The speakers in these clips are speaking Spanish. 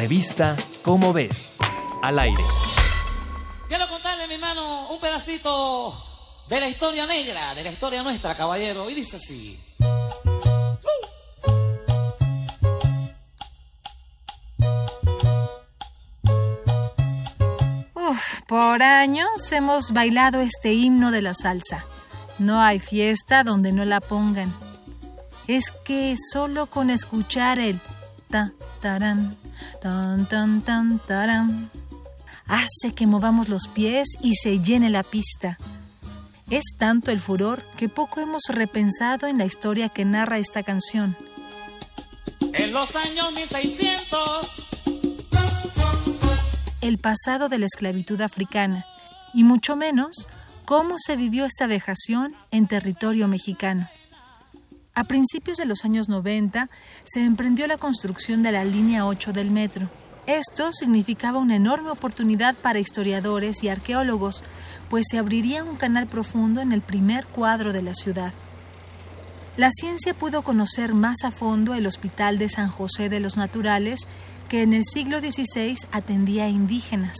Revista Cómo ves. Al aire. Quiero contarle, mi hermano, un pedacito de la historia negra, de la historia nuestra, caballero. Y dice así. Uf, por años hemos bailado este himno de la salsa. No hay fiesta donde no la pongan. Es que solo con escuchar el ta tarán, tan tan tan tarán, hace que movamos los pies y se llene la pista. Es tanto el furor que poco hemos repensado en la historia que narra esta canción. En los años 1600. El pasado de la esclavitud africana y mucho menos cómo se vivió esta vejación en territorio mexicano. A principios de los años 90 se emprendió la construcción de la línea 8 del metro. Esto significaba una enorme oportunidad para historiadores y arqueólogos, pues se abriría un canal profundo en el primer cuadro de la ciudad. La ciencia pudo conocer más a fondo el Hospital de San José de los Naturales, que en el siglo XVI atendía a indígenas.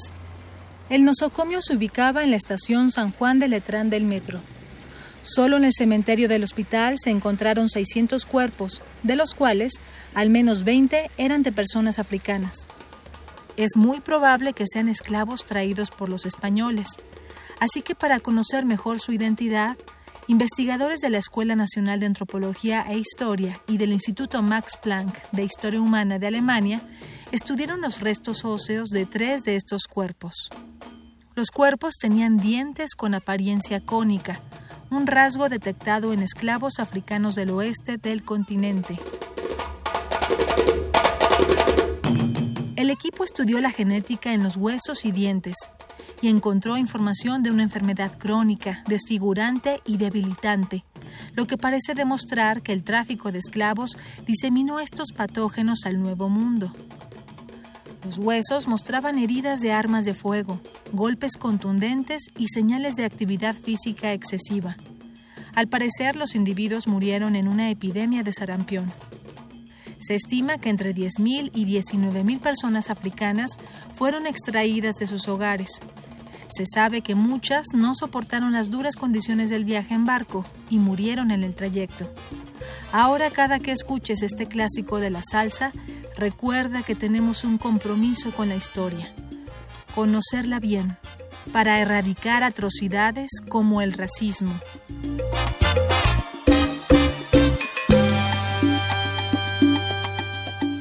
El nosocomio se ubicaba en la estación San Juan de Letrán del metro. Solo en el cementerio del hospital se encontraron 600 cuerpos, de los cuales al menos 20 eran de personas africanas. Es muy probable que sean esclavos traídos por los españoles, así que para conocer mejor su identidad, investigadores de la Escuela Nacional de Antropología e Historia y del Instituto Max Planck de Historia Humana de Alemania estudiaron los restos óseos de tres de estos cuerpos. Los cuerpos tenían dientes con apariencia cónica, un rasgo detectado en esclavos africanos del oeste del continente. El equipo estudió la genética en los huesos y dientes y encontró información de una enfermedad crónica, desfigurante y debilitante, lo que parece demostrar que el tráfico de esclavos diseminó estos patógenos al Nuevo Mundo. Los huesos mostraban heridas de armas de fuego, golpes contundentes y señales de actividad física excesiva. Al parecer, los individuos murieron en una epidemia de sarampión. Se estima que entre 10.000 y 19.000 personas africanas fueron extraídas de sus hogares. Se sabe que muchas no soportaron las duras condiciones del viaje en barco y murieron en el trayecto. Ahora cada que escuches este clásico de la salsa, recuerda que tenemos un compromiso con la historia. Conocerla bien, para erradicar atrocidades como el racismo.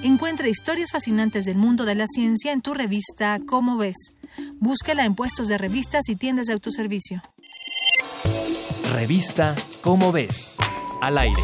Encuentra historias fascinantes del mundo de la ciencia en tu revista Cómo ves. Búscala en puestos de revistas y tiendas de autoservicio. Revista Cómo ves. Al aire.